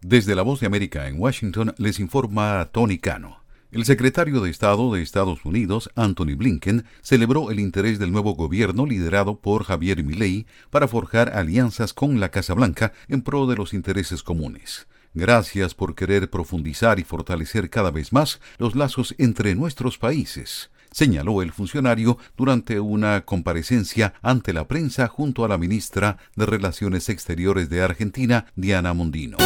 Desde la Voz de América en Washington les informa Tony Cano. El secretario de Estado de Estados Unidos, Anthony Blinken, celebró el interés del nuevo gobierno liderado por Javier Milei para forjar alianzas con la Casa Blanca en pro de los intereses comunes. Gracias por querer profundizar y fortalecer cada vez más los lazos entre nuestros países señaló el funcionario durante una comparecencia ante la prensa junto a la ministra de Relaciones Exteriores de Argentina, Diana Mondino.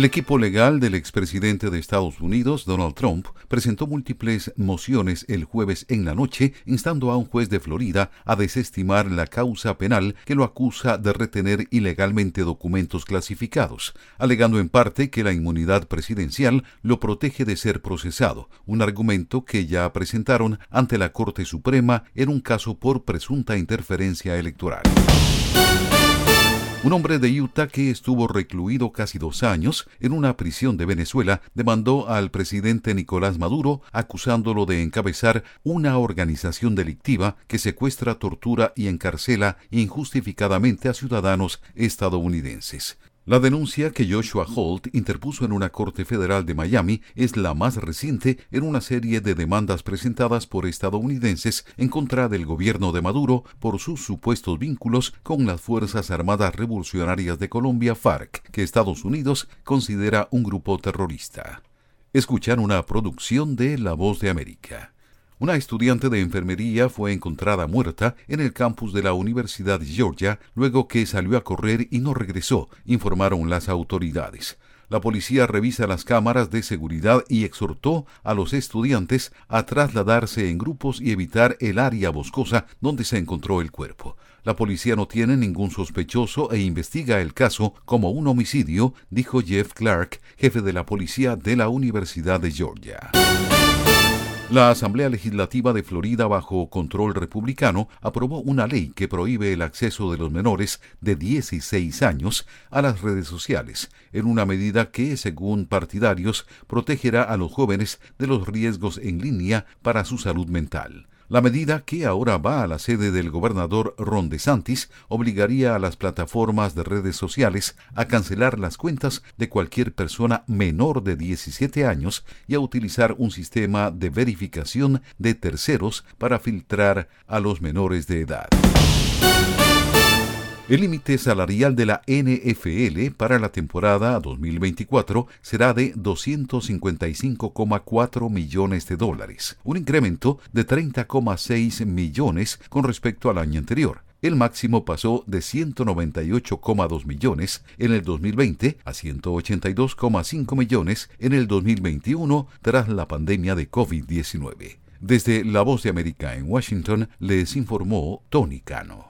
El equipo legal del expresidente de Estados Unidos, Donald Trump, presentó múltiples mociones el jueves en la noche, instando a un juez de Florida a desestimar la causa penal que lo acusa de retener ilegalmente documentos clasificados, alegando en parte que la inmunidad presidencial lo protege de ser procesado, un argumento que ya presentaron ante la Corte Suprema en un caso por presunta interferencia electoral. Un hombre de Utah que estuvo recluido casi dos años en una prisión de Venezuela demandó al presidente Nicolás Maduro acusándolo de encabezar una organización delictiva que secuestra, tortura y encarcela injustificadamente a ciudadanos estadounidenses. La denuncia que Joshua Holt interpuso en una corte federal de Miami es la más reciente en una serie de demandas presentadas por estadounidenses en contra del gobierno de Maduro por sus supuestos vínculos con las Fuerzas Armadas Revolucionarias de Colombia, FARC, que Estados Unidos considera un grupo terrorista. Escuchan una producción de La Voz de América. Una estudiante de enfermería fue encontrada muerta en el campus de la Universidad de Georgia luego que salió a correr y no regresó, informaron las autoridades. La policía revisa las cámaras de seguridad y exhortó a los estudiantes a trasladarse en grupos y evitar el área boscosa donde se encontró el cuerpo. La policía no tiene ningún sospechoso e investiga el caso como un homicidio, dijo Jeff Clark, jefe de la policía de la Universidad de Georgia. La Asamblea Legislativa de Florida, bajo control republicano, aprobó una ley que prohíbe el acceso de los menores de 16 años a las redes sociales, en una medida que, según partidarios, protegerá a los jóvenes de los riesgos en línea para su salud mental. La medida, que ahora va a la sede del gobernador Ron DeSantis, obligaría a las plataformas de redes sociales a cancelar las cuentas de cualquier persona menor de 17 años y a utilizar un sistema de verificación de terceros para filtrar a los menores de edad. El límite salarial de la NFL para la temporada 2024 será de 255,4 millones de dólares, un incremento de 30,6 millones con respecto al año anterior. El máximo pasó de 198,2 millones en el 2020 a 182,5 millones en el 2021 tras la pandemia de COVID-19. Desde La Voz de América en Washington les informó Tony Cano.